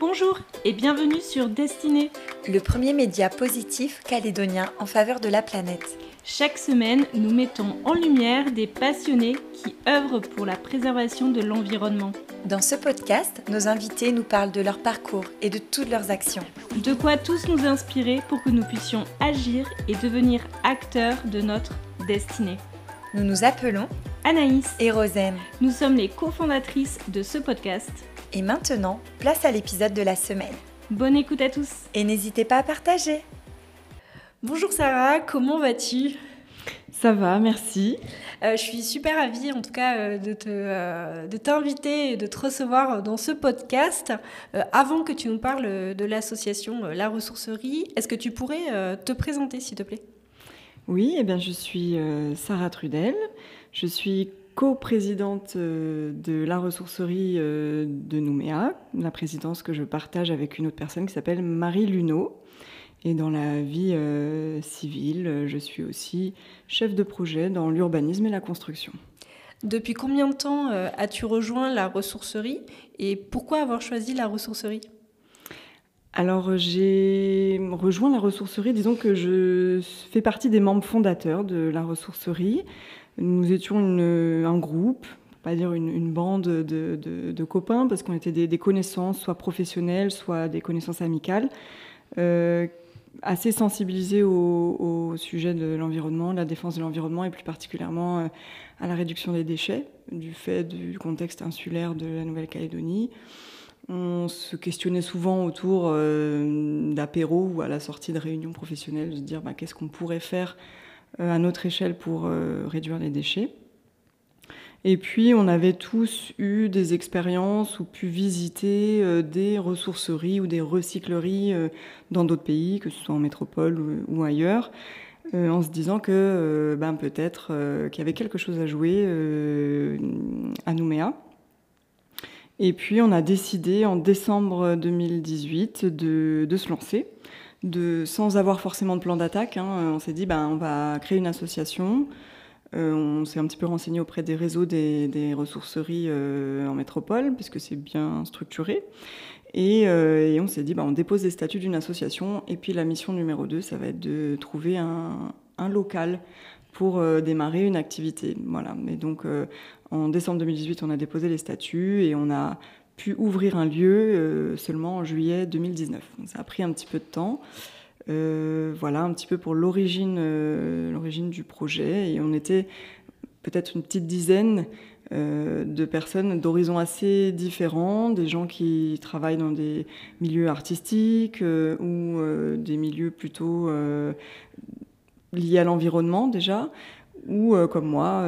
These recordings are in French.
Bonjour et bienvenue sur Destinée, le premier média positif calédonien en faveur de la planète. Chaque semaine, nous mettons en lumière des passionnés qui œuvrent pour la préservation de l'environnement. Dans ce podcast, nos invités nous parlent de leur parcours et de toutes leurs actions. De quoi tous nous inspirer pour que nous puissions agir et devenir acteurs de notre destinée. Nous nous appelons Anaïs et Rosen. Nous sommes les cofondatrices de ce podcast. Et maintenant, place à l'épisode de la semaine. Bonne écoute à tous. Et n'hésitez pas à partager. Bonjour Sarah, comment vas-tu? Ça va, merci. Euh, je suis super ravie en tout cas euh, de, te, euh, de t'inviter et de te recevoir dans ce podcast. avant que tu nous parles de l'association La Ressourcerie, est-ce que tu pourrais te présenter s'il te plaît? Oui, eh bien, je suis Sarah Trudel. Je suis co-présidente de la ressourcerie de Nouméa, la présidence que je partage avec une autre personne qui s'appelle Marie Luneau. Et dans la vie euh, civile, je suis aussi chef de projet dans l'urbanisme et la construction. Depuis combien de temps euh, as-tu rejoint la ressourcerie et pourquoi avoir choisi la ressourcerie? Alors j'ai rejoint la ressourcerie, disons que je fais partie des membres fondateurs de la ressourcerie. Nous étions un groupe, pas dire une, bande de, copains, parce qu'on était des, connaissances, soit professionnelles, soit des connaissances amicales, euh, assez sensibilisé au, sujet de l'environnement, la défense de l'environnement et plus particulièrement euh, à la réduction des déchets du fait du contexte insulaire de la Nouvelle-Calédonie. On se questionnait souvent autour euh, d'apéros ou à la sortie de réunions professionnelles, de se dire bah, qu'est-ce qu'on pourrait faire euh, à notre échelle pour réduire les déchets. Et puis, on avait tous eu des expériences ou pu visiter euh, des ressourceries ou des recycleries euh, dans d'autres pays, que ce soit en métropole ou, ailleurs, euh, en se disant que ben, peut-être qu'il y avait quelque chose à jouer à Nouméa. Et puis, on a décidé en décembre 2018 de, se lancer. De, sans avoir forcément de plan d'attaque, hein. on s'est dit ben, on va créer une association, euh, on s'est un petit peu renseigné auprès des réseaux des, ressourceries euh, en métropole, puisque c'est bien structuré. Et, euh, on s'est dit, bah, on dépose des statuts d'une association. Et puis la mission numéro 2, ça va être de trouver un, local pour démarrer une activité. Voilà. Et donc en décembre 2018, on a déposé les statuts et on a pu ouvrir un lieu seulement en juillet 2019. Donc ça a pris un petit peu de temps. Euh, voilà un petit peu pour l'origine, euh, l'origine du projet. Et on était peut-être une petite dizaine euh, de personnes d'horizons assez différents, des gens qui travaillent dans des milieux artistiques ou des milieux plutôt liés à l'environnement déjà, ou comme moi,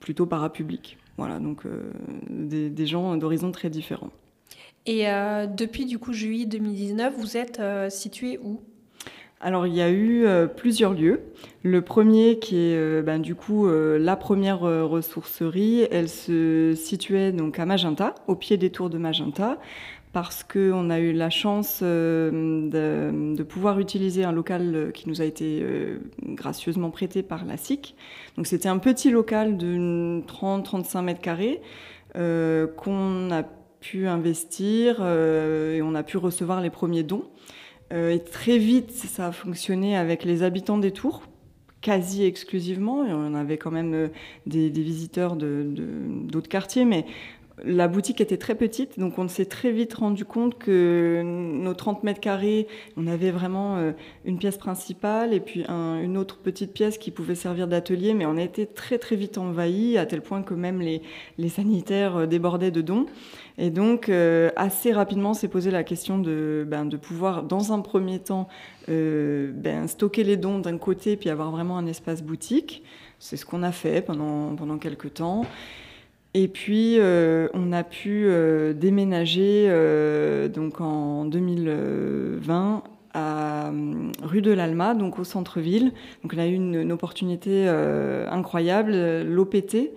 plutôt parapublic. Voilà, donc des gens d'horizons très différents. Et euh, depuis du coup juillet 2019, vous êtes euh, situé où? Alors il y a eu euh, plusieurs lieux. Le premier qui est ben, du coup la première ressourcerie, elle se situait donc à Magenta, au pied des tours de Magenta, parce qu'on a eu la chance de, de, pouvoir utiliser un local qui nous a été gracieusement prêté par la SIC. Donc c'était un petit local de 30-35 mètres carrés qu'on a pu investir euh, et on a pu recevoir les premiers dons. Euh, et très vite, ça a fonctionné avec les habitants des tours, quasi exclusivement. Et on avait quand même euh, des, visiteurs d'autres quartiers, mais la boutique était très petite, donc on s'est très vite rendu compte que nos 30 mètres carrés, on avait vraiment une pièce principale et puis une autre petite pièce qui pouvait servir d'atelier, mais on a été très très vite envahis à tel point que même les, sanitaires débordaient de dons. Et donc, euh, assez rapidement, s'est posé la question de, ben, de pouvoir, dans un premier temps, euh, ben, stocker les dons d'un côté, puis avoir vraiment un espace boutique. C'est ce qu'on a fait pendant, pendant quelques temps. Et puis, euh, on a pu déménager donc en 2020 à rue de l'Alma, donc au centre-ville. Donc, on a eu une, opportunité incroyable, l'OPT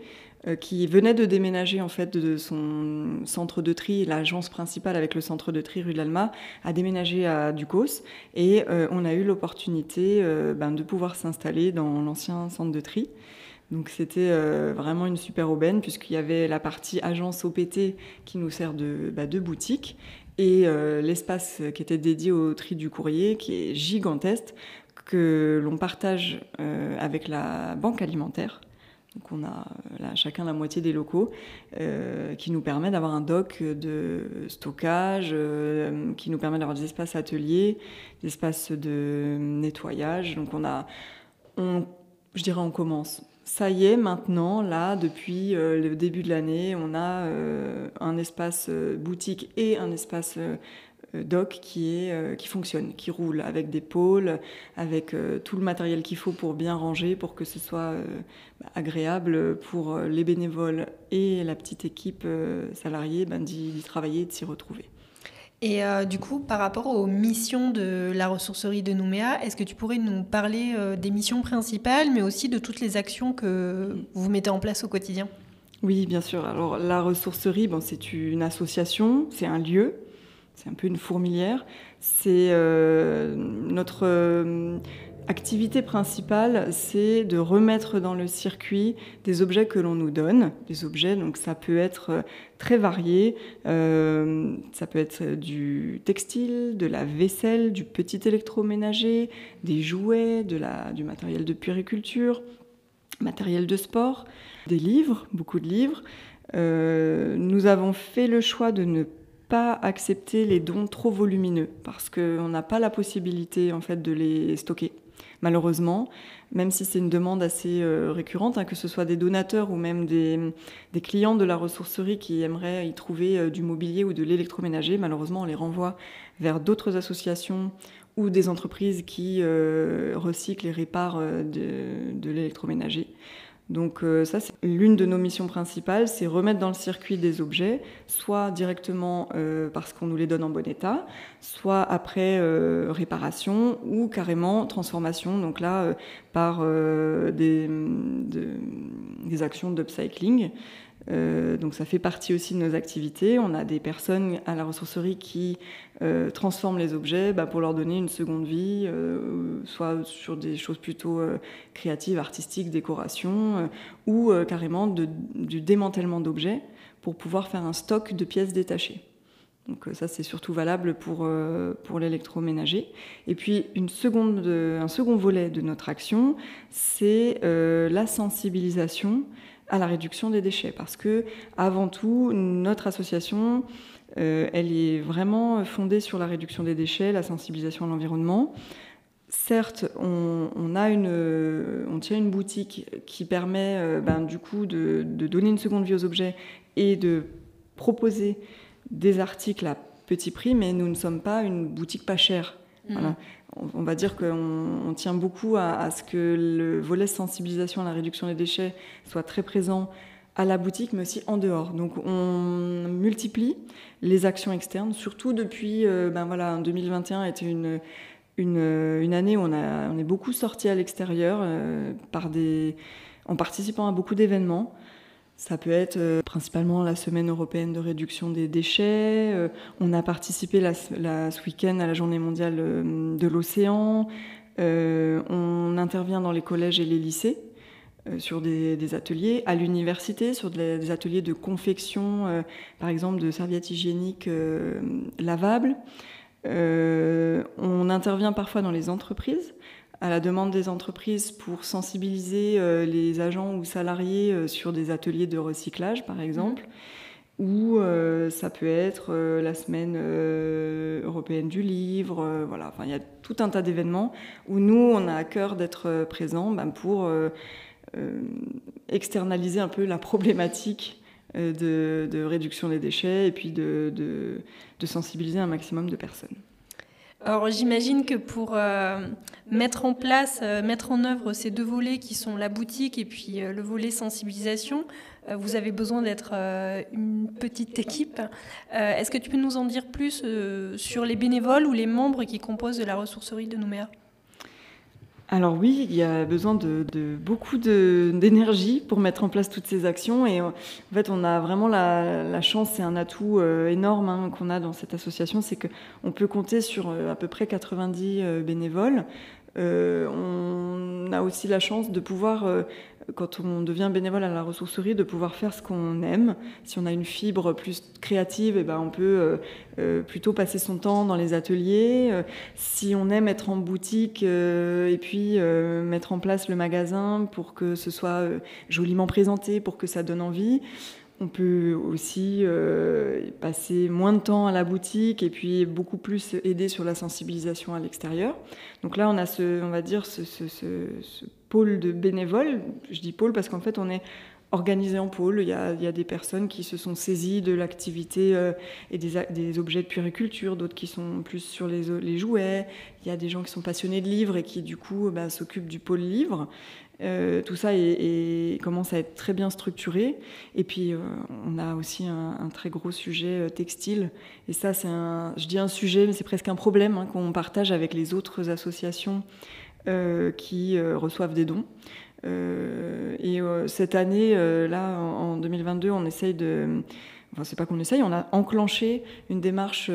euh, qui venait de déménager en fait de son centre de tri, l'agence principale avec le centre de tri rue de l'Alma, a déménagé à Ducos et euh, on a eu l'opportunité euh, ben, de pouvoir s'installer dans l'ancien centre de tri. Donc c'était vraiment une super aubaine puisqu'il y avait la partie agence OPT qui nous sert de, bah, de boutique et l'espace qui était dédié au tri du courrier, qui est gigantesque, que l'on partage avec la banque alimentaire. Donc on a chacun la moitié des locaux qui nous permet d'avoir un dock de stockage, qui nous permet d'avoir des espaces ateliers, des espaces de nettoyage. Donc on a, je dirais, on commence ça y est, maintenant, là, depuis euh, le début de l'année, on a euh, un espace euh, boutique et un espace doc qui, est, qui fonctionne, qui roule, avec des pôles, avec tout le matériel qu'il faut pour bien ranger, pour que ce soit bah, agréable pour les bénévoles et la petite équipe salariée ben, d'y travailler et de s'y retrouver. Et euh, du coup, par rapport aux missions de la ressourcerie de Nouméa, est-ce que tu pourrais nous parler euh, des missions principales, mais aussi de toutes les actions que vous mettez en place au quotidien? Oui, bien sûr. Alors la ressourcerie, bon, c'est une association, c'est un lieu, c'est un peu une fourmilière. C'est euh, notre Activité principale, c'est de remettre dans le circuit des objets que l'on nous donne. Des objets, donc ça peut être euh, très varié. Euh, ça peut être du textile, de la vaisselle, du petit électroménager, des jouets, du matériel de puériculture, matériel de sport, des livres, beaucoup de livres. Euh, nous avons fait le choix de ne pas accepter les dons trop volumineux parce qu'on n'a pas la possibilité en fait de les stocker malheureusement, même si c'est une demande assez euh, récurrente, hein, que ce soit des donateurs ou même des, clients de la ressourcerie qui aimeraient y trouver euh, du mobilier ou de l'électroménager, malheureusement on les renvoie vers d'autres associations ou des entreprises qui euh, recyclent et réparent de l'électroménager. Donc euh, ça, c'est l'une de nos missions principales, c'est remettre dans le circuit des objets, soit directement euh, parce qu'on nous les donne en bon état, soit après euh, réparation ou carrément transformation, donc là par des, des, actions d'upcycling. Euh, donc ça fait partie aussi de nos activités. On a des personnes à la ressourcerie qui euh, transforment les objets bah, pour leur donner une seconde vie, euh, soit sur des choses plutôt créatives, artistiques, décoration, ou carrément du démantèlement d'objets pour pouvoir faire un stock de pièces détachées. Donc ça c'est surtout valable pour, pour l'électroménager. Et puis un second volet de notre action, c'est la sensibilisation à la réduction des déchets. Parce que, avant tout, notre association, euh, elle est vraiment fondée sur la réduction des déchets, la sensibilisation à l'environnement. Certes, on, a une, on tient une boutique qui permet euh, ben, du coup de, donner une seconde vie aux objets et de proposer des articles à petit prix, mais nous ne sommes pas une boutique pas chère. Mmh. Voilà on va dire qu'on tient beaucoup à, ce que le volet sensibilisation à la réduction des déchets soit très présent à la boutique, mais aussi en dehors. Donc on multiplie les actions externes, surtout depuis, euh, ben voilà, 2021 était une, une, année où on, a, on est beaucoup sorti à l'extérieur euh, en participant à beaucoup d'événements. Ça peut être euh, principalement la semaine européenne de réduction des déchets. Euh, on a participé ce week-end à la journée mondiale euh, de l'océan. on intervient dans les collèges et les lycées sur des, ateliers, à l'université, sur des, ateliers de confection, par exemple de serviettes hygiéniques lavables. on intervient parfois dans les entreprises à la demande des entreprises pour sensibiliser euh, les agents ou salariés euh, sur des ateliers de recyclage, par exemple. Ou euh, ça peut être la semaine européenne du livre. voilà, enfin, il y a tout un tas d'événements où nous, on a à cœur d'être présents ben, pour externaliser un peu la problématique de, réduction des déchets et puis de sensibiliser un maximum de personnes. Alors j'imagine que pour euh, mettre en place, euh, mettre en œuvre ces deux volets qui sont la boutique et puis euh, le volet sensibilisation, vous avez besoin d'être une petite équipe. Est-ce que tu peux nous en dire plus sur les bénévoles ou les membres qui composent la ressourcerie de Nouméa? Alors oui, il y a besoin de, beaucoup d'énergie pour mettre en place toutes ces actions. Et en fait, on a vraiment la, chance, c'est un atout euh, énorme hein, qu'on a dans cette association, c'est qu'on peut compter sur euh, à peu près 90 euh, bénévoles. On a aussi la chance de pouvoir quand on devient bénévole à la ressourcerie, de pouvoir faire ce qu'on aime. Si on a une fibre plus créative, et eh ben on peut euh, euh, plutôt passer son temps dans les ateliers. Euh, si on aime être en boutique et puis mettre en place le magasin pour que ce soit joliment présenté, pour que ça donne envie. On peut aussi passer moins de temps à la boutique et puis beaucoup plus aider sur la sensibilisation à l'extérieur. Donc là, on a ce, on va dire, ce, pôle de bénévoles. Je dis pôle parce qu'en fait, on est organisé en pôle. Il y, a, des personnes qui se sont saisies de l'activité euh, et des, objets de puériculture, d'autres qui sont plus sur les, les, jouets. Il y a des gens qui sont passionnés de livres et qui, du coup, bah, s'occupent du pôle livre. Euh, tout ça est, commence à être très bien structuré. Et puis, euh, on a aussi un, très gros sujet textile. Et ça, c'est un, je dis un sujet, mais c'est presque un problème hein, qu'on partage avec les autres associations euh, qui euh, reçoivent des dons. Euh, et cette année, là, en, 2022, on essaye de. Enfin, c'est pas qu'on essaye, on a enclenché une démarche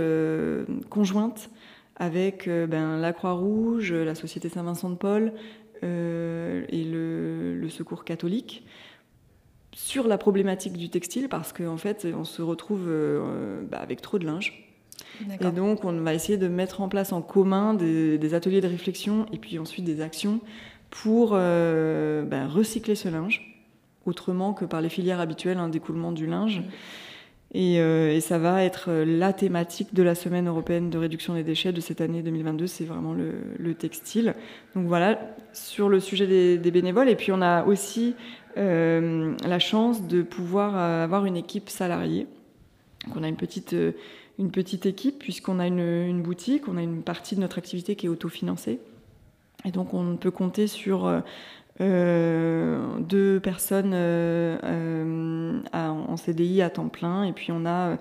conjointe avec ben, la Croix-Rouge, la Société Saint-Vincent Paul et le, le, Secours catholique sur la problématique du textile parce qu'en fait, on se retrouve bah, avec trop de linge. Et donc, on va essayer de mettre en place en commun des, ateliers de réflexion et puis ensuite des actions pour euh, ben, recycler ce linge, autrement que par les filières habituelles, un découlement du linge. Euh, et, ça va être la thématique de la semaine européenne de réduction des déchets de cette année 2022, c'est vraiment le, textile. Donc voilà, sur le sujet des, bénévoles. Et puis on a aussi euh, la chance de pouvoir avoir une équipe salariée. Donc on a une petite une petite équipe puisqu'on a une, boutique, on a une partie de notre activité qui est autofinancée. Et donc on peut compter sur euh, euh, deux personnes euh, en CDI à temps plein et puis on a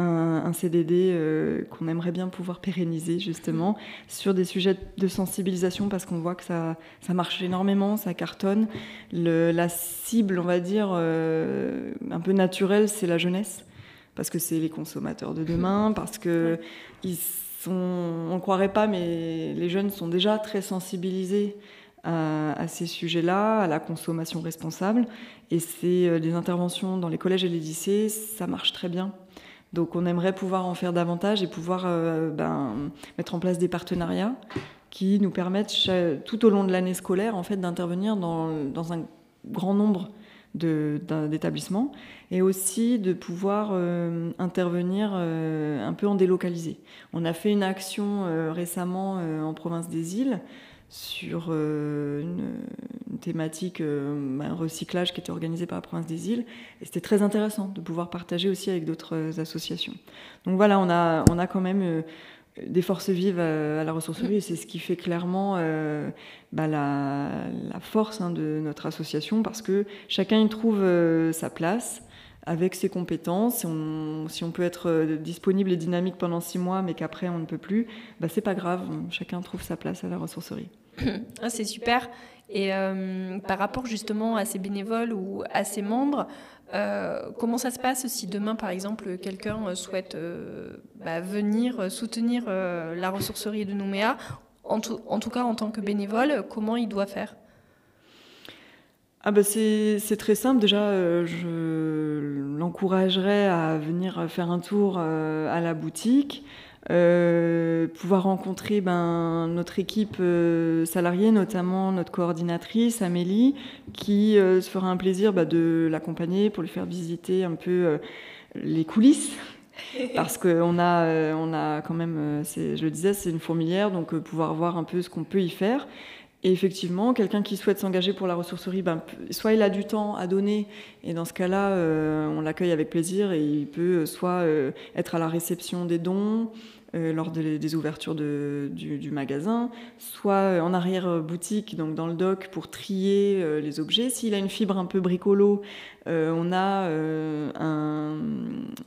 un, CDD qu'on aimerait bien pouvoir pérenniser justement sur des sujets de sensibilisation parce qu'on voit que ça, ça marche énormément, ça cartonne. La cible, on va dire, un peu naturelle, c'est la jeunesse parce que c'est les consommateurs de demain, parce que ils sont, on ne croirait pas, mais les jeunes sont déjà très sensibilisés à, ces sujets-là, à la consommation responsable. Et c'est euh, des interventions dans les collèges et les lycées, ça marche très bien. Donc on aimerait pouvoir en faire davantage et pouvoir euh, ben, mettre en place des partenariats qui nous permettent tout au long de l'année scolaire en fait d'intervenir dans, un grand nombre d'établissements et aussi de pouvoir euh, intervenir un peu en délocalisé. On a fait une action récemment en province des îles sur une, thématique, un recyclage qui était organisé par la province des îles. Et c'était très intéressant de pouvoir partager aussi avec d'autres associations. Donc voilà, on a, on a quand même des forces vives à, la ressourcerie et c'est ce qui fait clairement euh, bah, la, force hein, de notre association parce que chacun y trouve euh, sa place avec ses compétences. si on peut être euh, disponible et dynamique pendant six mois mais qu'après on ne peut plus, bah, c'est pas grave, chacun trouve sa place à la ressourcerie. Ah, c'est super. Et par rapport justement à ces bénévoles ou à ces membres, euh, comment ça se passe si demain, par exemple, quelqu'un euh, souhaite euh, bah, venir soutenir la ressourcerie de Nouméa, en tout, cas en tant que bénévole, comment il doit faire? Ah bah c'est très simple. Déjà, je l'encouragerais à venir faire un tour à la boutique. Euh, pouvoir rencontrer ben, notre équipe euh, salariée, notamment notre coordinatrice Amélie, qui euh, se fera un plaisir bah, de l'accompagner pour lui faire visiter un peu les coulisses. Parce qu'on a, on a quand même, je le disais, c'est une fourmilière, donc pouvoir voir un peu ce qu'on peut y faire. Et effectivement, quelqu'un qui souhaite s'engager pour la ressourcerie, ben, soit il a du temps à donner, et dans ce cas-là, on l'accueille avec plaisir, et il peut soit être à la réception des dons, euh, lors des ouvertures du, magasin, soit euh, en arrière-boutique, donc dans le dock, pour trier euh, les objets. S'il a une fibre un peu bricolo, on a un,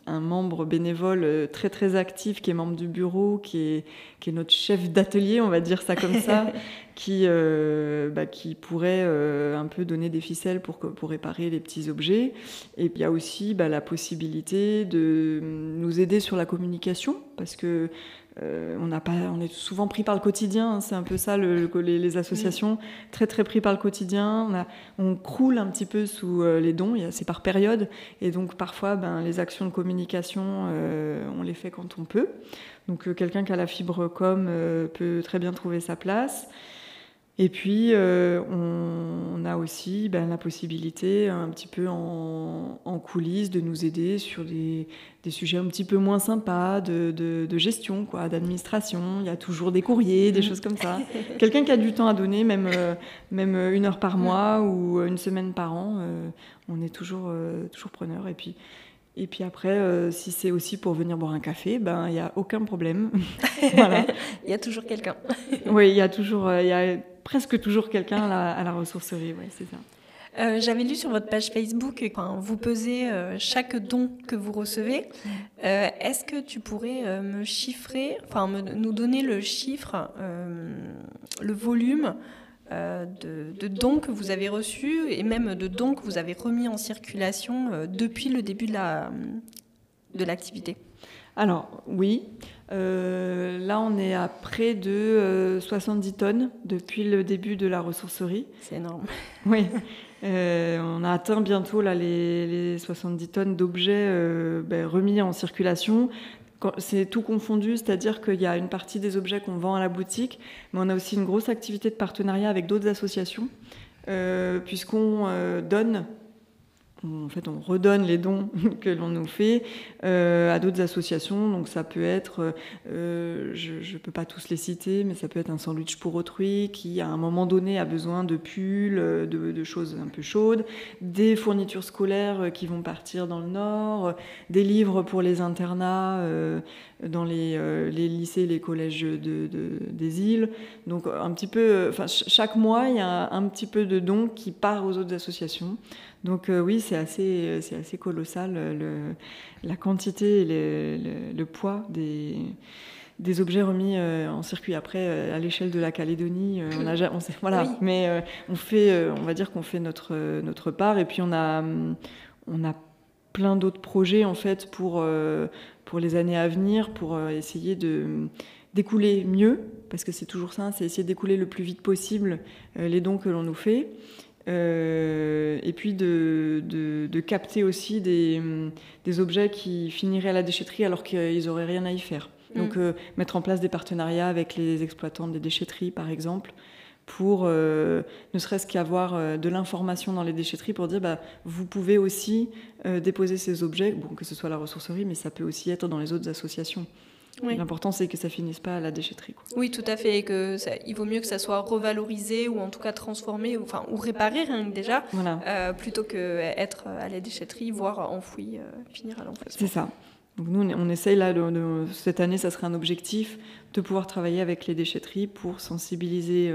membre bénévole très très actif qui est membre du bureau, qui est notre chef d'atelier, on va dire ça comme ça, qui, bah, qui pourrait un peu donner des ficelles pour, pour réparer les petits objets. Et puis il y a aussi bah, la possibilité de nous aider sur la communication, parce que euh, on, pas, on est souvent pris par le quotidien, hein, c'est un peu ça, le, les, associations, très très pris par le quotidien. On, croule un petit peu sous euh, les dons, c'est par période, et donc parfois ben, les actions de communication, euh, on les fait quand on peut. Donc quelqu'un qui a la fibre com peut très bien trouver sa place. Et puis, euh, on, a aussi ben, la possibilité, un petit peu en, coulisses, de nous aider sur des, sujets un petit peu moins sympas de, gestion, quoi, d'administration. Il y a toujours des courriers, des mm. choses comme ça. Quelqu'un qui a du temps à donner, même, euh, même une heure par mois ou une semaine par an, euh, on est toujours, toujours preneur. Et puis, et puis après, si c'est aussi pour venir boire un café, ben il n'y a aucun problème. voilà. Il y a toujours quelqu'un. oui, il y a toujours, il y a presque toujours quelqu'un à, la ressourcerie, ouais, c'est ça. Euh, j'avais lu sur votre page Facebook, quand vous pesez euh, chaque don que vous recevez. Euh, est-ce que tu pourrais me chiffrer, enfin nous donner le chiffre, le volume de, dons que vous avez reçus et même de dons que vous avez remis en circulation depuis le début de l'activité? Alors oui, là, on est à près de 70 euh, tonnes depuis le début de la ressourcerie. C'est énorme. Oui. Euh, on a atteint bientôt là, les, 70 tonnes d'objets ben, remis en circulation. C'est tout confondu, c'est-à-dire qu'il y a une partie des objets qu'on vend à la boutique, mais on a aussi une grosse activité de partenariat avec d'autres associations, puisqu'on donne en fait, on redonne les dons que l'on nous fait euh, à d'autres associations. Donc, ça peut être, euh, je ne peux pas tous les citer, mais ça peut être un sandwich pour autrui qui, à un moment donné, a besoin de pulls, de, choses un peu chaudes, des fournitures scolaires qui vont partir dans le Nord, des livres pour les internats euh, dans les, lycées, les collèges de, des îles. Donc, un petit peu, enfin, chaque mois, il y a un petit peu de dons qui part aux autres associations. Donc euh, oui, c'est assez, c'est assez colossal le, la quantité et le, poids des, des objets remis euh, en circuit. Après, euh, à l'échelle de la Calédonie, on a, on sait, voilà, mais on fait, on va dire qu'on fait notre notre part. Et puis on a, on a plein d'autres projets en fait pour pour les années à venir, pour essayer de d'écouler mieux, parce que c'est toujours ça, c'est essayer d'écouler le plus vite possible les dons que l'on nous fait. Euh, et puis de, de, capter aussi des, des, objets qui finiraient à la déchetterie alors qu'ils n'auraient rien à y faire. Mm. Donc euh, mettre en place des partenariats avec les exploitants des déchetteries, par exemple, pour euh, ne serait-ce qu'avoir de l'information dans les déchetteries pour dire bah, vous pouvez aussi déposer ces objets, bon, que ce soit la ressourcerie, mais ça peut aussi être dans les autres associations. L'important, c'est que ça finisse pas à la déchetterie. Oui, tout à fait. Et que il vaut mieux que ça soit revalorisé ou en tout cas transformé, ou, enfin, ou réparé rien que déjà, euh, plutôt qu'être à la déchetterie, voire enfoui, euh, finir à l'enfouissement. C'est ça. Nous, on essaye là, cette année, ça serait un objectif de pouvoir travailler avec les déchetteries pour sensibiliser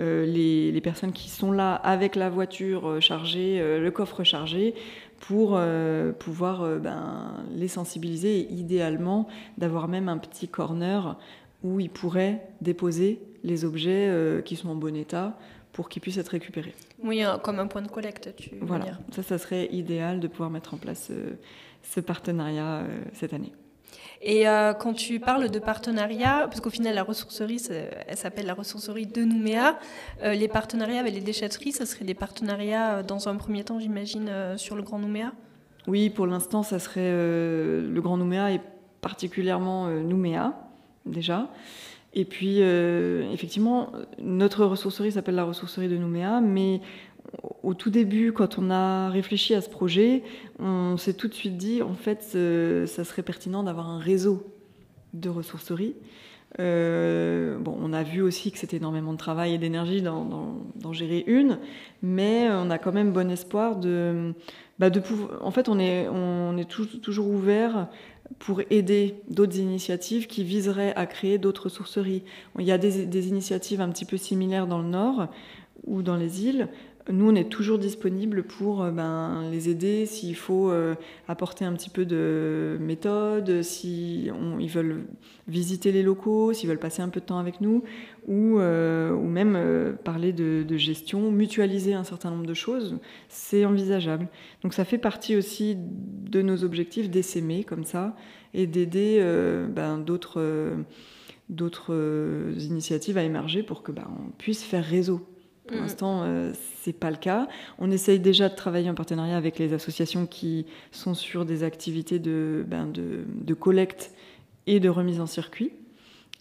euh, les, les, personnes qui sont là avec la voiture chargée, le coffre chargé, pour euh, pouvoir euh, ben, les sensibiliser et idéalement d'avoir même un petit corner où ils pourraient déposer les objets euh, qui sont en bon état pour qu'ils puissent être récupérés. Oui, comme un point de collecte, tu veux voilà. Ça, ça serait idéal de pouvoir mettre en place ce partenariat cette année. Et euh, quand tu parles de partenariat, parce qu'au final, la ressourcerie, elle s'appelle la ressourcerie de Nouméa, euh, les partenariats avec les déchetteries, ça serait des partenariats, euh, dans un premier temps, j'imagine, sur le Grand Nouméa? Oui, pour l'instant, ça serait le Grand Nouméa et particulièrement Nouméa, déjà. Et puis, effectivement, notre ressourcerie s'appelle la ressourcerie de Nouméa, mais au tout début, quand on a réfléchi à ce projet, on s'est tout de suite dit, en fait, ça serait pertinent d'avoir un réseau de ressourceries. Euh, bon, on a vu aussi que c'était énormément de travail et d'énergie d'en gérer une, mais on a quand même bon espoir de, bah, pouvoir. En fait, on est, on est toujours ouvert pour aider d'autres initiatives qui viseraient à créer d'autres ressourceries. Il y a des, des, initiatives un petit peu similaires dans le Nord ou dans les îles, nous, on est toujours disponible pour euh, ben, les aider s'il faut euh, apporter un petit peu de méthode, si veulent visiter les locaux, s'ils veulent passer un peu de temps avec nous, ou, euh, ou même parler de, gestion, mutualiser un certain nombre de choses, c'est envisageable. Donc ça fait partie aussi de nos objectifs d'essaimer comme ça et d'aider ben, d'autres initiatives à émerger pour que ben, puisse faire réseau pour mm. l'instant, euh, c'est pas le cas. On essaye déjà de travailler en partenariat avec les associations qui sont sur des activités de, ben de, collecte et de remise en circuit.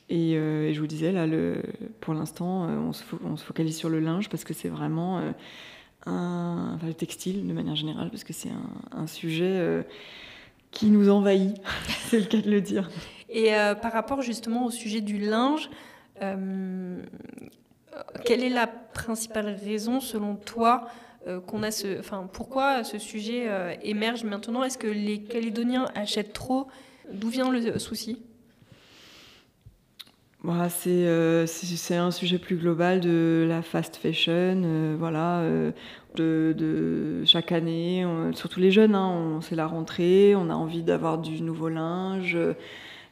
Et, euh, je vous disais, là, le, pour l'instant, euh, on, on, se focalise sur le linge parce que c'est vraiment un. Enfin, le textile de manière générale, parce que c'est un, un, sujet qui nous envahit, c'est le cas de le dire. Et par rapport justement au sujet du linge, quelle est la principale raison, selon toi, euh, qu'on a ce, enfin, pourquoi ce sujet euh, émerge maintenant? Est-ce que les Calédoniens achètent trop? D'où vient le souci? Bah, euh, c'est un sujet plus global de la fast fashion, voilà, de, chaque année, surtout les jeunes, hein, c'est la rentrée, on a envie d'avoir du nouveau linge,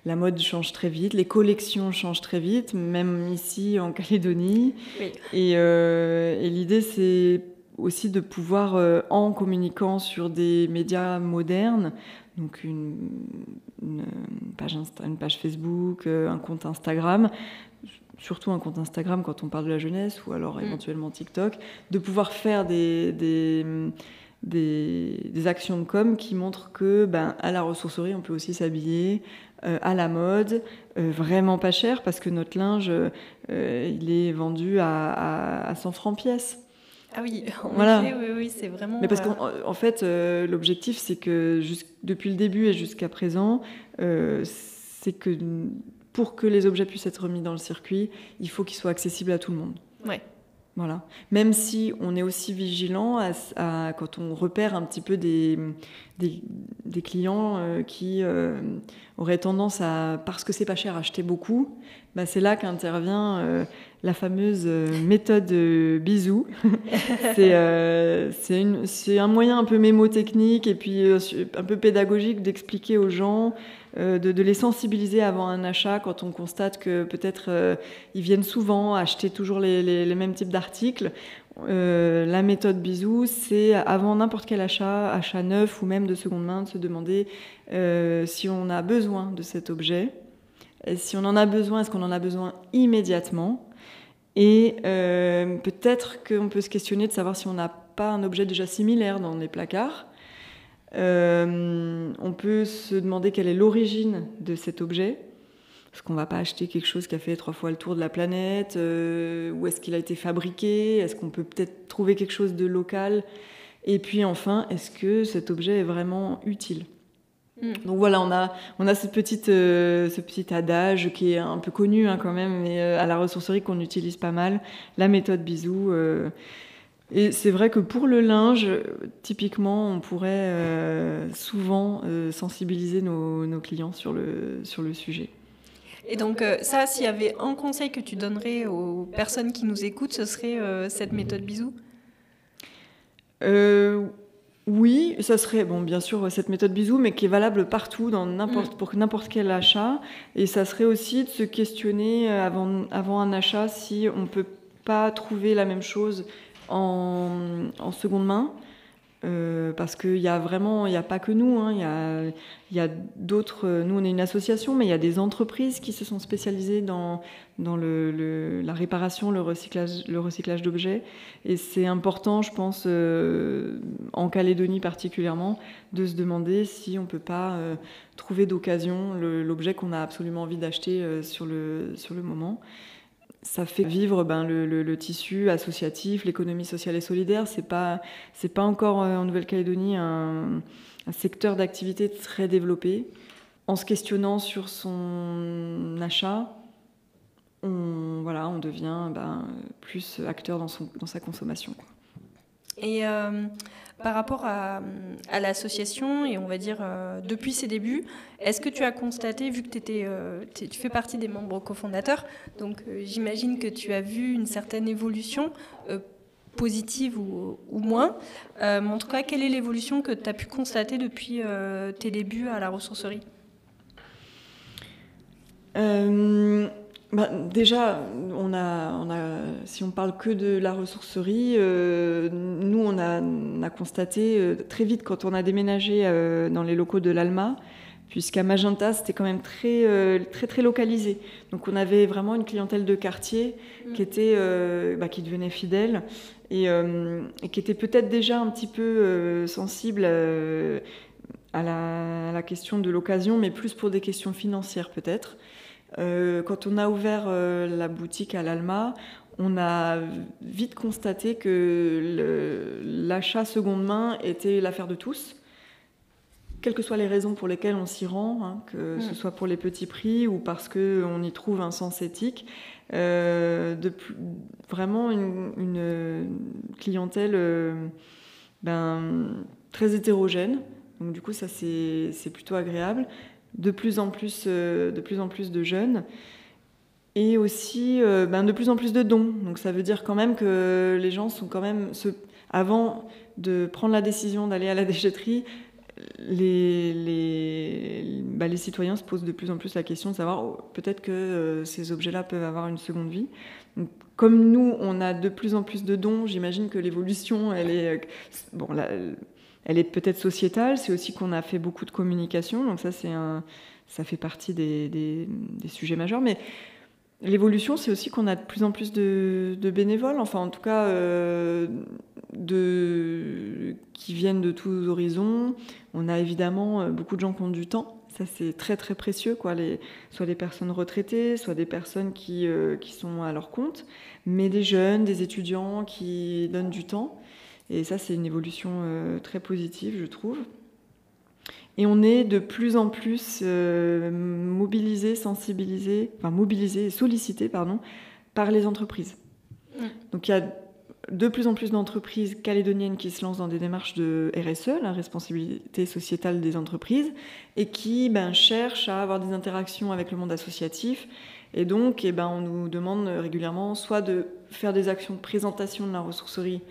la mode change très vite, les collections changent très vite, même ici en Calédonie. Euh, et, l'idée, c'est aussi de pouvoir, euh, en communiquant sur des médias modernes, donc une, page, une page Facebook, euh, un compte Instagram, surtout un compte Instagram quand on parle de la jeunesse, ou alors mm. éventuellement TikTok, de pouvoir faire des, des, actions de com qui montrent que ben, à la ressourcerie, on peut aussi s'habiller, euh, à la mode, euh, vraiment pas cher parce que notre linge, euh, il est vendu à, 100 francs pièce. Ah oui, voilà. oui, oui, c'est vraiment. Mais parce qu'en fait, l'objectif, c'est que depuis le début et jusqu'à présent, c'est que pour que les objets puissent être remis dans le circuit, il faut qu'ils soient accessibles à tout le monde. Ouais. Voilà. Même si on est aussi vigilant à, quand on repère un petit peu des, des, clients euh, qui euh, auraient tendance à, parce que c'est pas cher, acheter beaucoup, bah c'est là qu'intervient euh, la fameuse méthode bisou. c'est un moyen un peu mémotechnique et puis un peu pédagogique d'expliquer aux gens euh, de, les sensibiliser avant un achat quand on constate que peut-être euh, ils viennent souvent acheter toujours les, mêmes types d'articles. Euh, la méthode bisou, c'est avant n'importe quel achat, achat neuf ou même de seconde main, de se demander si on a besoin de cet objet. Et si on en a besoin, est-ce qu'on en a besoin immédiatement? Et peut-être qu'on peut se questionner de savoir si on n'a pas un objet déjà similaire dans les placards euh, on peut se demander quelle est l'origine de cet objet. Parce qu'on ne va pas acheter quelque chose qui a fait trois fois le tour de la planète. Euh, où est-ce qu'il a été fabriqué? Est-ce qu'on peut peut-être trouver quelque chose de local? Et puis enfin, est-ce que cet objet est vraiment utile? Hmm. Donc voilà, on a, on a cette petite, euh, ce petit adage qui est un peu connu hein, quand même, mais à la ressourcerie qu'on utilise pas mal, la méthode bisou. Et c'est vrai que pour le linge, typiquement, on pourrait euh, souvent euh, sensibiliser nos, clients sur le, sur le sujet. Et donc euh, ça, s'il y avait un conseil que tu donnerais aux personnes qui nous écoutent, ce serait cette méthode bisou? Oui, ça serait, bon, bien sûr, cette méthode bisou, mais qui est valable partout, dans n'importe, mm. pour n'importe quel achat. Et ça serait aussi de se questionner avant, avant un achat si on ne peut pas trouver la même chose en, seconde main. Euh, parce qu'il y a vraiment, il n'y a pas que nous, hein, il y a, a d'autres, nous on est une association, mais il y a des entreprises qui se sont spécialisées dans, dans le, la réparation, le recyclage, le recyclage d'objets. Et c'est important, je pense, euh, en Calédonie particulièrement, de se demander si on ne peut pas euh, trouver d'occasion l'objet qu'on a absolument envie d'acheter sur, le, sur le moment ça fait vivre ben, le, tissu associatif, l'économie sociale et solidaire. C'est pas c'est pas encore euh, en Nouvelle-Calédonie un, secteur d'activité très développé. En se questionnant sur son achat, on voilà, on devient ben, plus acteur dans, son, dans sa consommation. Et euh, par rapport à, l'association, et on va dire euh, depuis ses débuts, est-ce que tu as constaté, vu que euh, tu fais partie des membres cofondateurs, donc j'imagine que tu as vu une certaine évolution. positive ou, moins. en tout cas, quelle est l'évolution que tu as pu constater depuis tes débuts à la ressourcerie? Bah, déjà, on a, on a, si on parle que de la ressourcerie, euh, nous, on a, on a constaté euh, très vite quand on a déménagé euh, dans les locaux de l'Alma, puisqu'à Magenta, c'était quand même très, très, très localisé. Donc, on avait vraiment une clientèle de quartier mm. qui, était, bah, qui devenait fidèle et, et qui était peut-être déjà un petit peu sensible à la, à la question de l'occasion, mais plus pour des questions financières peut-être. Euh, quand on a ouvert euh, la boutique à l'Alma, on a vite constaté que l'achat seconde main était l'affaire de tous, quelles que soient les raisons pour lesquelles on s'y rend, hein, que ce mm. soit pour les petits prix ou parce qu'on y trouve un sens éthique. Euh, de, vraiment une, clientèle ben, très hétérogène. Donc du coup, ça c'est plutôt agréable de plus en plus, euh, de, plus en plus de jeunes et aussi euh, ben, de plus en plus de dons. Donc ça veut dire quand même que les gens sont quand même, avant de prendre la décision d'aller à la déchetterie, les, les, ben, les, citoyens se posent de plus en plus la question de savoir oh, peut-être que euh, ces objets-là peuvent avoir une seconde vie. comme nous, on a de plus en plus de dons, j'imagine que l'évolution, elle est... Bon, elle est peut-être sociétale, c'est aussi qu'on a fait beaucoup de communication, donc ça, c'est un, ça fait partie des, des, sujets majeurs. Mais l'évolution, c'est aussi qu'on a de plus en plus de, bénévoles, enfin en tout cas, euh, de, qui viennent de tous horizons. On a évidemment euh, beaucoup de gens qui ont du temps. Ça, c'est très très précieux, quoi. Les, soit des personnes retraitées, soit des personnes qui, euh, qui sont à leur compte, mais des jeunes, des étudiants qui donnent du temps. Et ça, c'est une évolution euh, très positive, je trouve. Et on est de plus en plus euh, mobilisé, sensibilisé, enfin mobilisé et sollicité, pardon, par les entreprises. Mm. Donc il y a de plus en plus d'entreprises calédoniennes qui se lancent dans des démarches de RSE, la responsabilité sociétale des entreprises, et qui ben, cherchent à avoir des interactions avec le monde associatif. Et donc, eh ben, on nous demande régulièrement soit de faire des actions de présentation de la ressourcerie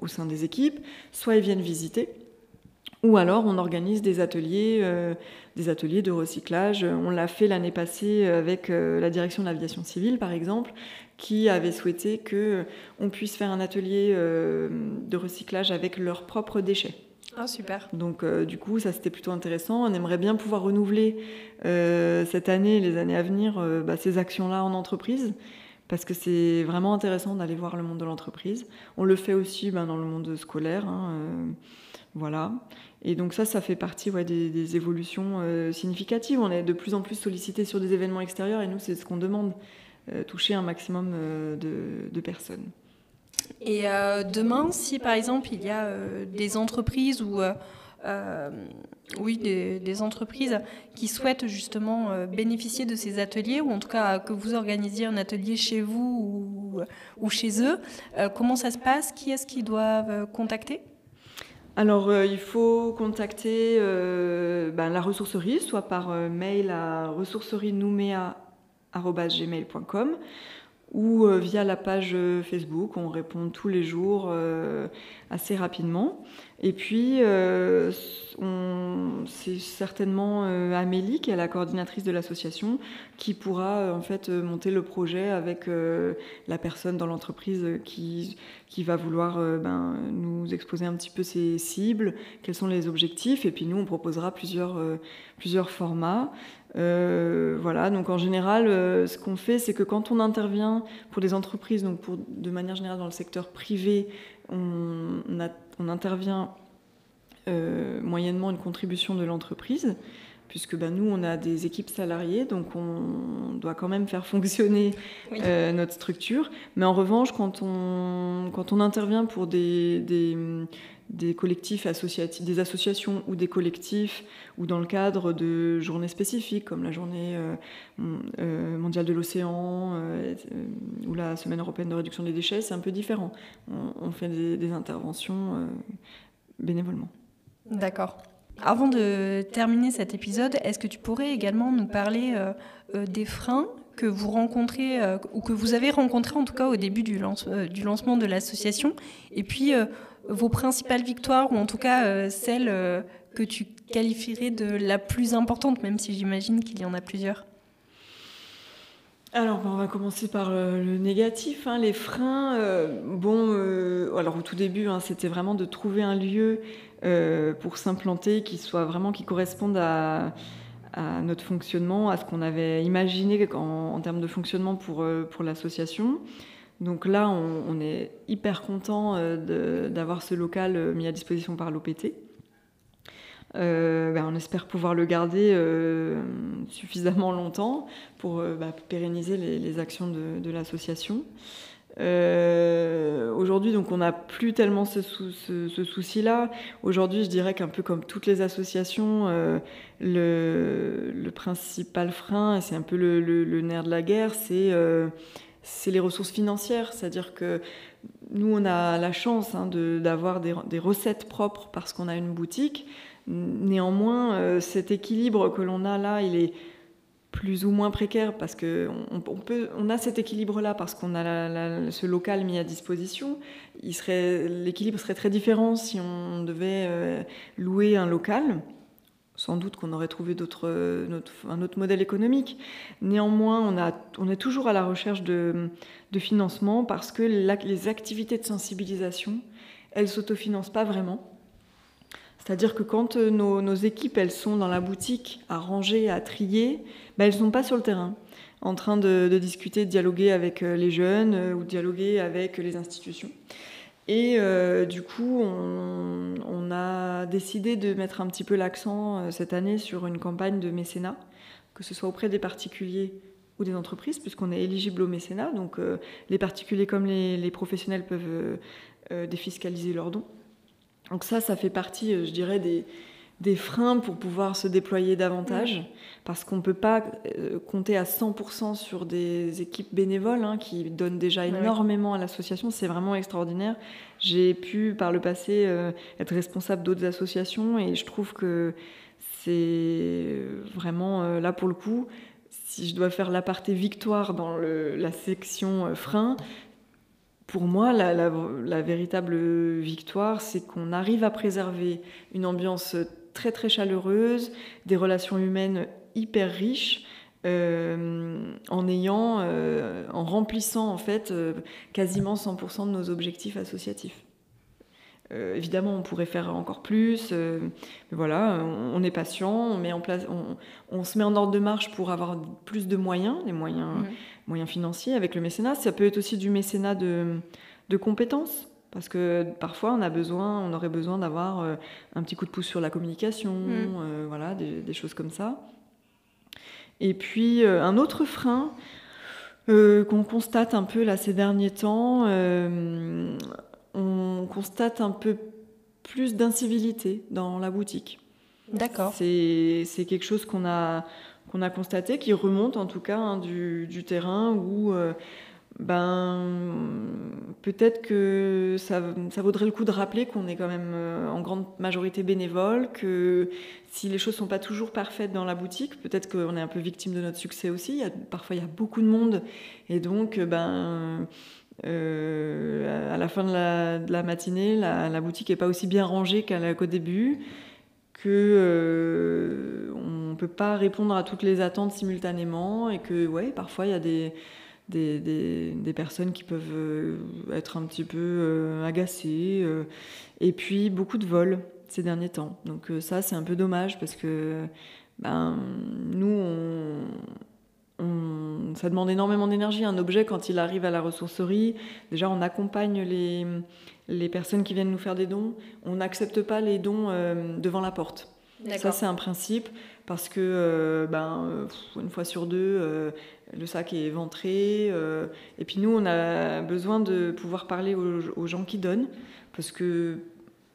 au sein des équipes, soit ils viennent visiter, ou alors on organise des ateliers, euh, des ateliers de recyclage. On l'a fait l'année passée avec euh, la direction de l'aviation civile, par exemple, qui avait souhaité que on puisse faire un atelier euh, de recyclage avec leurs propres déchets. Ah, super. Donc, du coup, ça c'était plutôt intéressant. On aimerait bien pouvoir renouveler cette année et les années à venir bah, ces actions-là en entreprise parce que c'est vraiment intéressant d'aller voir le monde de l'entreprise. On le fait aussi ben, dans le monde scolaire. Hein, euh, voilà. Et donc ça, ça fait partie des, évolutions euh, significatives. On est de plus en plus sollicité sur des événements extérieurs et nous, c'est ce qu'on demande, euh, toucher un maximum de, personnes. Et demain, si par exemple il y a des entreprises ou oui, des, entreprises qui souhaitent justement euh, bénéficier de ces ateliers, ou en tout cas que vous organisiez un atelier chez vous ou, chez eux. Euh, comment ça se passe? Qui est-ce qu'ils doivent contacter? Alors, il faut contacter ben, la ressourcerie, soit par mail à ressourcerienoumea.gmail.com ou via la page Facebook. On répond tous les jours assez rapidement. Et puis, euh, c'est certainement euh, Amélie, qui est la coordinatrice de l'association, qui pourra euh, en fait monter le projet avec la personne dans l'entreprise qui, qui va vouloir ben, nous exposer un petit peu ses cibles, quels sont les objectifs, et puis nous, on proposera plusieurs, plusieurs formats. voilà, donc en général, ce qu'on fait, c'est que quand on intervient pour des entreprises, donc pour, de manière générale dans le secteur privé, on, on intervient euh, moyennement une contribution de l'entreprise, puisque bah, nous, on a des équipes salariées, donc on doit quand même faire fonctionner euh, notre structure. Mais en revanche, quand on, quand on intervient pour des, des, collectifs associatifs, des associations ou des collectifs, ou dans le cadre de journées spécifiques, comme la journée euh, mondiale de l'océan, ou la semaine européenne de réduction des déchets, c'est un peu différent. On, fait des, des interventions bénévolement. D'accord. Avant de terminer cet épisode, est-ce que tu pourrais également nous parler euh, euh, des freins que vous rencontrez ou que vous avez rencontrés en tout cas au début du, du lancement de l'association, et puis vos principales victoires ou en tout cas celles que tu qualifierais de la plus importante, même si j'imagine qu'il y en a plusieurs alors, on va commencer par euh, le négatif. Hein, les freins, euh, bon, euh, alors au tout début, hein, c'était vraiment de trouver un lieu pour s'implanter qui soit vraiment qui corresponde à, notre fonctionnement, à ce qu'on avait imaginé en, termes de fonctionnement pour, pour l'association. Donc là, on, est hyper content d'avoir ce local mis à disposition par l'OPT. Euh, ben, on espère pouvoir le garder euh, suffisamment longtemps pour euh, bah, pérenniser les, actions de, l'association. Aujourd'hui, on n'a plus tellement ce, souci-là. Aujourd'hui, je dirais qu'un peu comme toutes les associations, le, principal frein, c'est un peu le, nerf de la guerre, c'est les ressources financières. C'est-à-dire que nous, on a la chance hein, d'avoir des, recettes propres parce qu'on a une boutique. Néanmoins, euh, cet équilibre que l'on a là, il est plus ou moins précaire parce que on, peut, on a cet équilibre-là parce qu'on a ce local mis à disposition. Il serait, l'équilibre serait très différent si on devait euh, louer un local. Sans doute qu'on aurait trouvé un autre modèle économique. Néanmoins, on, est toujours à la recherche de, financement parce que les activités de sensibilisation, elles s'autofinancent pas vraiment. C'est-à-dire que quand euh, nos, équipes elles sont dans la boutique à ranger, à trier, ben, elles ne sont pas sur le terrain en train de, discuter, de dialoguer avec euh, les jeunes euh, ou dialoguer avec les institutions. Et du coup, on, a décidé de mettre un petit peu l'accent cette année sur une campagne de mécénat, que ce soit auprès des particuliers ou des entreprises, puisqu'on est éligible au mécénat. Donc les particuliers comme les, les professionnels peuvent défiscaliser leurs dons. Donc ça, ça fait partie, euh, je dirais, des, freins pour pouvoir se déployer davantage, parce qu'on ne peut pas euh, compter à 100% sur des équipes bénévoles hein, qui donnent déjà énormément à l'association. C'est vraiment extraordinaire. J'ai pu, par le passé, euh, être responsable d'autres associations et je trouve que c'est vraiment, là pour le coup, si je dois faire l'aparté victoire dans la section frein, pour moi, la, véritable victoire, c'est qu'on arrive à préserver une ambiance très très chaleureuse, des relations humaines hyper riches, euh, en ayant, euh, en remplissant en fait euh, quasiment 100% de nos objectifs associatifs. évidemment, on pourrait faire encore plus, mais voilà, on, est patient, on met en place, on, se met en ordre de marche pour avoir plus de moyens, les moyens. Mmh moyens financiers, avec le mécénat. Ça peut être aussi du mécénat de, de compétences. Parce que parfois, on a besoin, on aurait besoin d'avoir euh, un petit coup de pouce sur la communication, mm. euh, voilà, des, choses comme ça. Et puis, euh, un autre frein qu'on constate un peu là ces derniers temps, on constate un peu plus d'incivilité dans la boutique. D'accord. C'est quelque chose qu'on a, qu'on a constaté, qui remonte en tout cas hein, du, terrain où euh, ben, peut-être que ça, ça, vaudrait le coup de rappeler qu'on est quand même euh, en grande majorité bénévole, que si les choses sont pas toujours parfaites dans la boutique, peut-être qu'on est un peu victime de notre succès aussi. Parfois, il y a beaucoup de monde et donc ben euh, à la fin de la, matinée, la, boutique est pas aussi bien rangée qu'au début que euh, on peut pas répondre à toutes les attentes simultanément et que ouais parfois il y a des des, des, personnes qui peuvent euh, être un petit peu euh, agacées et puis beaucoup de vols ces derniers temps. Donc ça c'est un peu dommage parce que ben, nous on, on, ça demande énormément d'énergie. Un objet quand il arrive à la ressourcerie déjà on accompagne les les personnes qui viennent nous faire des dons, on n'accepte pas les dons euh, devant la porte. Ça, c'est un principe parce que euh, ben, euh, une fois sur deux, le sac est ventré. et puis nous, on a besoin de pouvoir parler aux, gens qui donnent parce que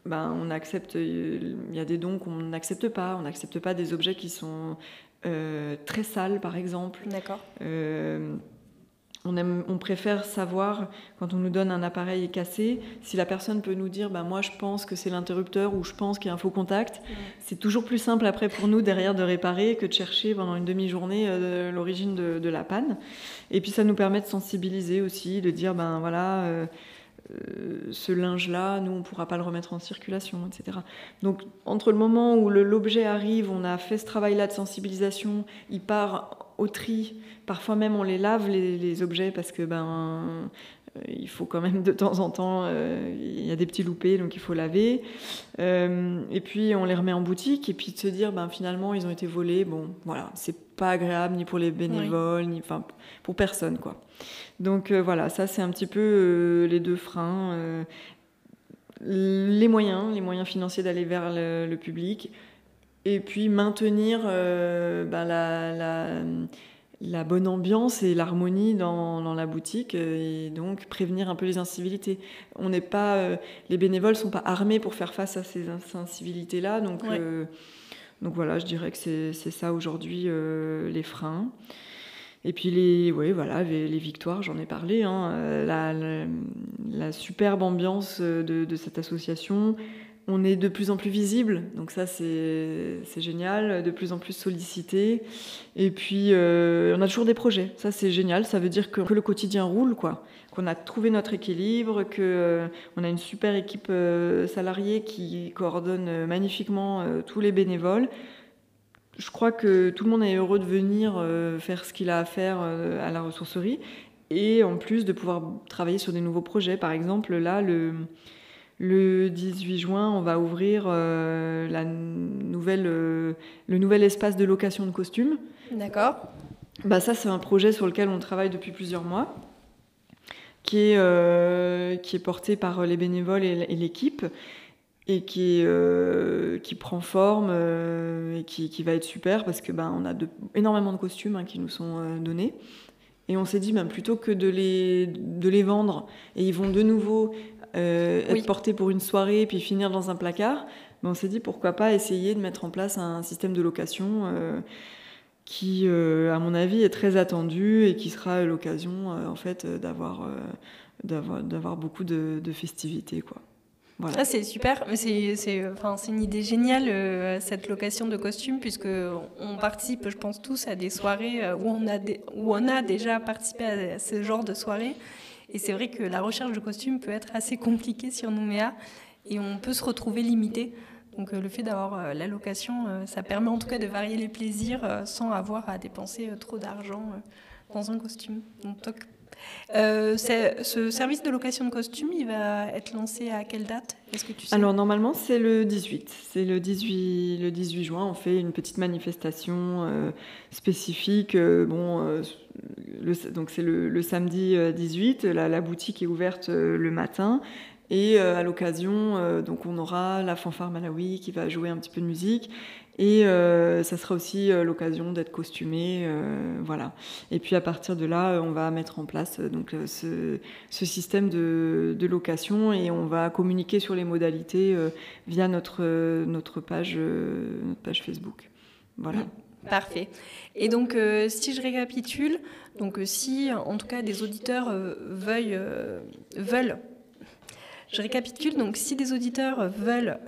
ben, on accepte, il y a des dons qu'on n'accepte pas. On n'accepte pas des objets qui sont très sales, par exemple. D'accord on, préfère savoir, quand on nous donne un appareil cassé, si la personne peut nous dire bah, Moi, je pense que c'est l'interrupteur ou je pense qu'il y a un faux contact. C'est toujours plus simple après pour nous derrière de réparer que de chercher pendant une demi-journée euh, l'origine de, la panne. Et puis, ça nous permet de sensibiliser aussi, de dire Ben voilà. Euh, euh, ce linge-là, nous, on ne pourra pas le remettre en circulation, etc. Donc, entre le moment où l'objet arrive, on a fait ce travail-là de sensibilisation, il part au tri, parfois même on les lave, les, objets, parce que ben, euh, il faut quand même de temps en temps, euh, il y a des petits loupés, donc il faut laver. et puis on les remet en boutique, et puis de se dire, ben, finalement, ils ont été volés, bon, voilà, c'est pas agréable ni pour les bénévoles, ni enfin, pour personne, quoi. Donc euh, voilà, ça c'est un petit peu euh, les deux freins. Euh, les moyens, les moyens financiers d'aller vers le, public, et puis maintenir ben, la, bonne ambiance et l'harmonie dans, la boutique, et donc prévenir un peu les incivilités. On n'est pas, les bénévoles sont pas armés pour faire face à ces incivilités-là, donc, donc voilà, je dirais que c'est ça aujourd'hui les freins. Et puis les, ouais, voilà, les, victoires, j'en ai parlé. Hein. Euh, la, superbe ambiance de, cette association. On est de plus en plus visible, donc ça c'est génial, de plus en plus sollicité. Et puis euh, on a toujours des projets, ça c'est génial, ça veut dire que, le quotidien roule, quoi. Qu'on a trouvé notre équilibre, qu'on euh, on a une super équipe salariée qui coordonne magnifiquement tous les bénévoles je crois que tout le monde est heureux de venir euh, faire ce qu'il a à faire euh, à la ressourcerie et en plus de pouvoir travailler sur des nouveaux projets. Par exemple, là, le, le 18 juin, on va ouvrir euh, la nouvelle, le nouvel espace de location de costumes. D'accord. Bah, ça, c'est un projet sur lequel on travaille depuis plusieurs mois, qui est, qui est porté par les bénévoles et l'équipe et qui, euh, qui prend forme euh, et qui, qui, va être super parce que ben, on a de, énormément de costumes hein, qui nous sont euh, donnés. Et on s'est dit, ben, plutôt que de les, de les vendre et ils vont de nouveau être portés pour une soirée puis finir dans un placard, ben, on s'est dit pourquoi pas essayer de mettre en place un système de location qui, à mon avis, est très attendu et qui sera l'occasion en fait d'avoir d'avoir beaucoup de, de festivités. Quoi. Voilà. c'est super, c'est enfin, une idée géniale euh, cette location de costumes puisque on participe, je pense tous, à des soirées euh, où on a où on a déjà participé à ce genre de soirées. Et c'est vrai que la recherche de costumes peut être assez compliquée sur Nouméa et on peut se retrouver limité. Donc euh, le fait d'avoir la location, ça permet en tout cas de varier les plaisirs sans avoir à dépenser trop d'argent dans un costume. Donc euh, ce service de location de costumes, il va être lancé à quelle date? Est-ce que tu Alors normalement c'est le 18. C'est le 18, le 18 juin. On fait une petite manifestation euh, spécifique. Euh, bon, donc c'est le, samedi 18. La, la, boutique est ouverte le matin. Et à l'occasion, donc on aura la fanfare Malawi qui va jouer un petit peu de musique et euh, ça sera aussi euh, l'occasion d'être costumé, euh, voilà. Et puis à partir de là, on va mettre en place donc ce, système de, de, location et on va communiquer sur les modalités via notre notre page notre page Facebook, voilà. Parfait. Et donc, si je récapitule, donc si en tout cas des auditeurs veuillent, veulent, je récapitule, donc si des auditeurs veulent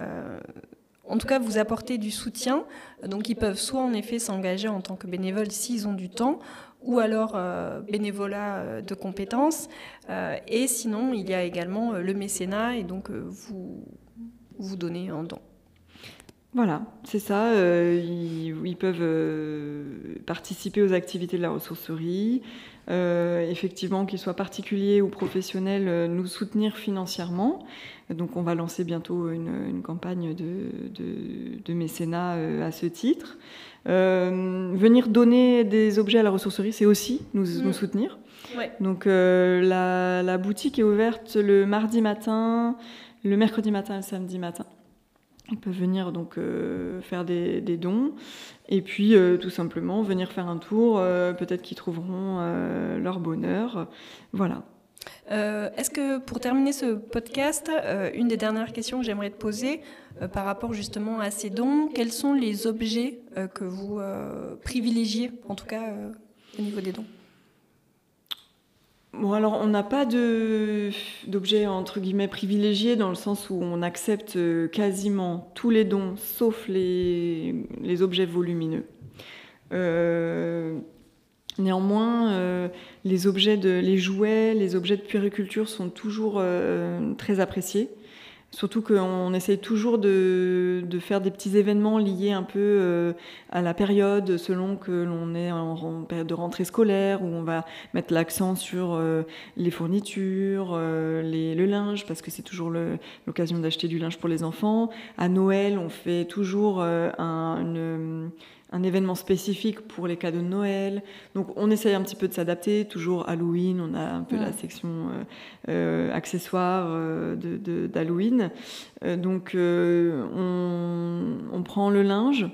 en tout cas vous apporter du soutien. Donc ils peuvent soit en effet s'engager en tant que bénévoles s'ils ont du temps, ou alors euh, bénévolat euh, de compétences. Euh, et sinon, il y a également le mécénat, et donc vous, vous donnez un don. Voilà, c'est ça. ils, peuvent participer aux activités de la ressourcerie, effectivement, qu'ils soient particuliers ou professionnels, nous soutenir financièrement. Donc on va lancer bientôt une, campagne de, mécénat euh, à ce titre. Euh, venir donner des objets à la ressourcerie, c'est aussi nous, mm. soutenir. Donc euh, la, boutique est ouverte le mardi matin, le mercredi matin et le samedi matin. Ils peuvent venir donc faire des, dons et puis tout simplement venir faire un tour. Peut-être qu'ils trouveront leur bonheur. Voilà. Euh, est-ce que pour terminer ce podcast, euh, une des dernières questions que j'aimerais te poser euh, par rapport justement à ces dons, quels sont les objets que vous privilégiez, en tout cas au niveau des dons? Bon, alors on n'a pas d'objet entre guillemets privilégié dans le sens où on accepte quasiment tous les dons sauf les, objets volumineux. néanmoins, les objets de, les jouets, les objets de puériculture sont toujours très appréciés. Surtout qu'on essaye toujours de, faire des petits événements liés un peu euh, à la période, selon que l'on est en, période de rentrée scolaire, où on va mettre l'accent sur euh, les fournitures, euh, le linge, parce que c'est toujours l'occasion d'acheter du linge pour les enfants. À Noël, on fait toujours un, un événement spécifique pour les cadeaux de Noël. Donc on essaye un petit peu de s'adapter. Toujours Halloween, on a un peu la section euh, euh, accessoires euh, d'Halloween. donc on, prend le linge.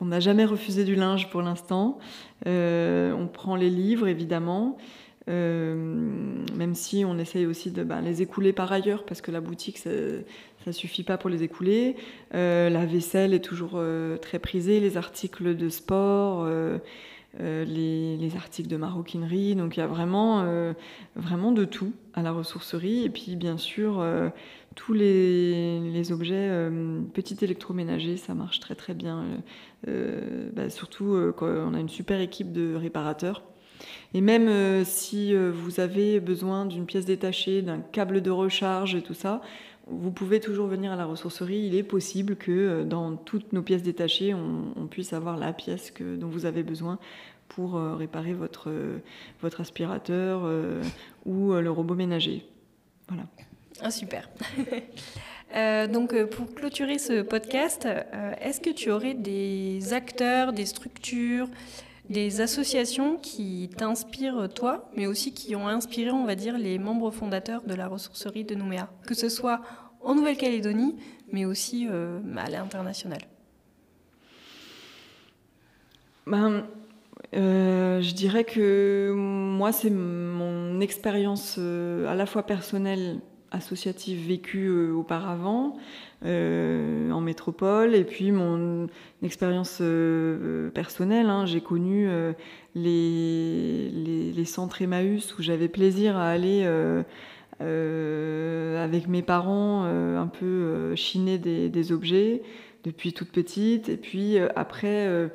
On n'a jamais refusé du linge pour l'instant. on prend les livres, évidemment. même si on essaye aussi de ben, les écouler par ailleurs, parce que la boutique, ça suffit pas pour les écouler. Euh, la vaisselle est toujours euh, très prisée, les articles de sport, euh, les, articles de maroquinerie. Donc il y a vraiment, vraiment de tout à la ressourcerie. Et puis bien sûr, tous les, objets petits électroménagers, ça marche très très bien. Bah, surtout quand on a une super équipe de réparateurs. Et même si vous avez besoin d'une pièce détachée, d'un câble de recharge et tout ça, vous pouvez toujours venir à la ressourcerie. Il est possible que euh, dans toutes nos pièces détachées, on, puisse avoir la pièce que, dont vous avez besoin pour euh, réparer votre, euh, votre aspirateur ou le robot ménager. Voilà. Ah, super. donc, pour clôturer ce podcast, est-ce que tu aurais des acteurs, des structures, des associations qui t'inspirent toi, mais aussi qui ont inspiré, on va dire, les membres fondateurs de la ressourcerie de Nouméa, que ce soit en Nouvelle-Calédonie, mais aussi euh, à l'international. Ben, euh, Je dirais que moi, c'est mon expérience euh, à la fois personnelle, associative vécue auparavant, euh, en métropole. Et puis mon expérience euh, personnelle, hein, j'ai connu euh, les, les, centres Emmaüs où j'avais plaisir à aller avec mes parents un peu chiner des, des, objets depuis toute petite. Et puis après,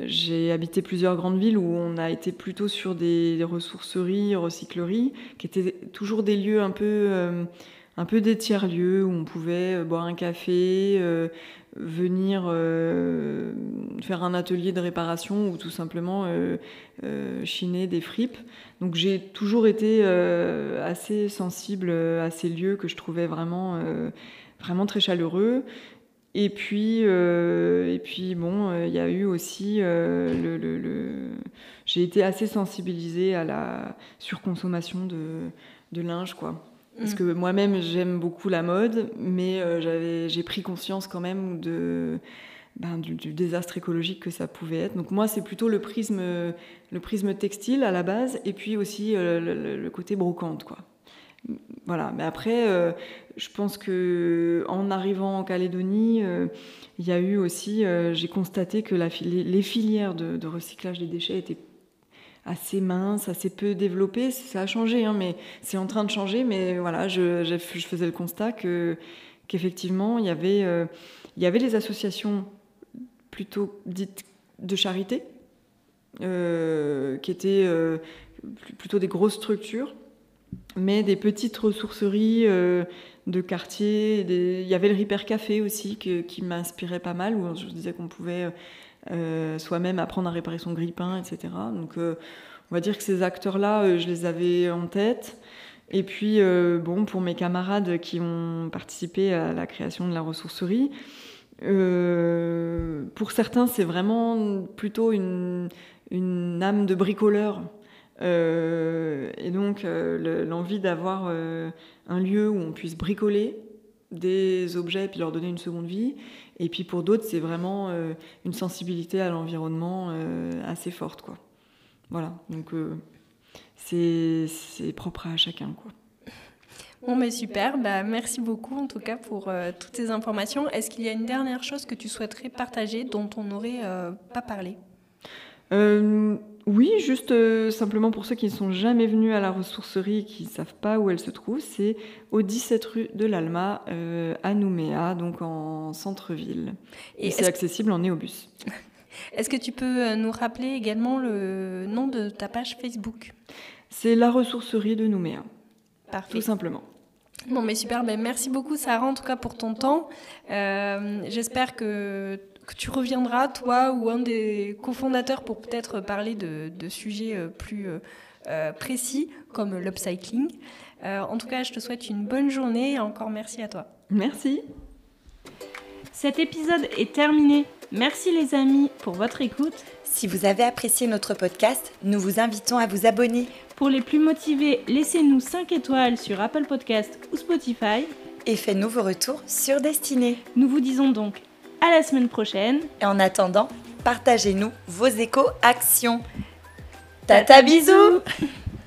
j'ai habité plusieurs grandes villes où on a été plutôt sur des, ressourceries, recycleries, qui étaient toujours des lieux un peu un peu des tiers-lieux où on pouvait euh, boire un café, euh, venir euh, faire un atelier de réparation ou tout simplement chiner des fripes. Donc j'ai toujours été assez sensible à ces lieux que je trouvais vraiment, vraiment très chaleureux. Et puis, et puis bon, il y a eu aussi le, le, j'ai été assez sensibilisée à la surconsommation de, de linge, quoi. Parce mm. que moi-même, j'aime beaucoup la mode, mais euh, j'ai pris conscience quand même de, ben, du, désastre écologique que ça pouvait être. Donc moi, c'est plutôt le prisme, le prisme textile à la base, et puis aussi euh, le, côté brocante, quoi. Voilà. Mais après, euh, je pense que en arrivant en Calédonie, il y a eu aussi, j'ai constaté que les, filières de, recyclage des déchets étaient assez mince, assez peu développé. Ça a changé, hein, mais c'est en train de changer. Mais voilà, je, je, faisais le constat que qu'effectivement, il y avait euh, il y avait les associations plutôt dites de charité, euh, qui étaient euh, plutôt des grosses structures, mais des petites ressourceries de quartier. Il y avait le Ripper Café aussi qui m'inspirait pas mal, où je disais qu'on pouvait euh, soi-même apprendre à réparer son grille-pain, etc. Donc euh, on va dire que ces acteurs-là, euh, je les avais en tête. Et puis, bon, pour mes camarades qui ont participé à la création de la ressourcerie, pour certains, c'est vraiment plutôt une, une, âme de bricoleur. Et donc, l'envie d'avoir un lieu où on puisse bricoler des objets et puis leur donner une seconde vie. Et puis pour d'autres, c'est vraiment euh, une sensibilité à l'environnement euh, assez forte. Quoi. Voilà, donc euh, c'est propre à chacun. Quoi. Bon, mais super, bah, merci beaucoup en tout cas pour toutes ces informations. Est-ce qu'il y a une dernière chose que tu souhaiterais partager dont on n'aurait pas parlé? Oui, juste euh, simplement pour ceux qui ne sont jamais venus à la ressourcerie et qui ne savent pas où elle se trouve, c'est au 17 rue de l'Alma euh, à Nouméa, donc en centre-ville. Et, c'est accessible en néobus. Est-ce que tu peux euh, nous rappeler également le nom de ta page Facebook? C'est la ressourcerie de Nouméa. Parfait. Tout simplement. Bon, mais super. Ben, merci beaucoup, Sarah, en tout cas pour ton temps. J'espère que que tu reviendras, toi ou un des cofondateurs, pour peut-être parler de, sujets euh, plus euh, euh, précis comme l'upcycling. en tout cas, je te souhaite une bonne journée et encore merci à toi. Merci. Cet épisode est terminé. Merci les amis pour votre écoute. Si vous avez apprécié notre podcast, nous vous invitons à vous abonner. Pour les plus motivés, laissez-nous 5 étoiles sur Apple Podcast ou Spotify. Et faites-nous vos retours sur Destinée. Nous vous disons donc à la semaine prochaine. Et en attendant, partagez-nous vos échos actions. Tata bisous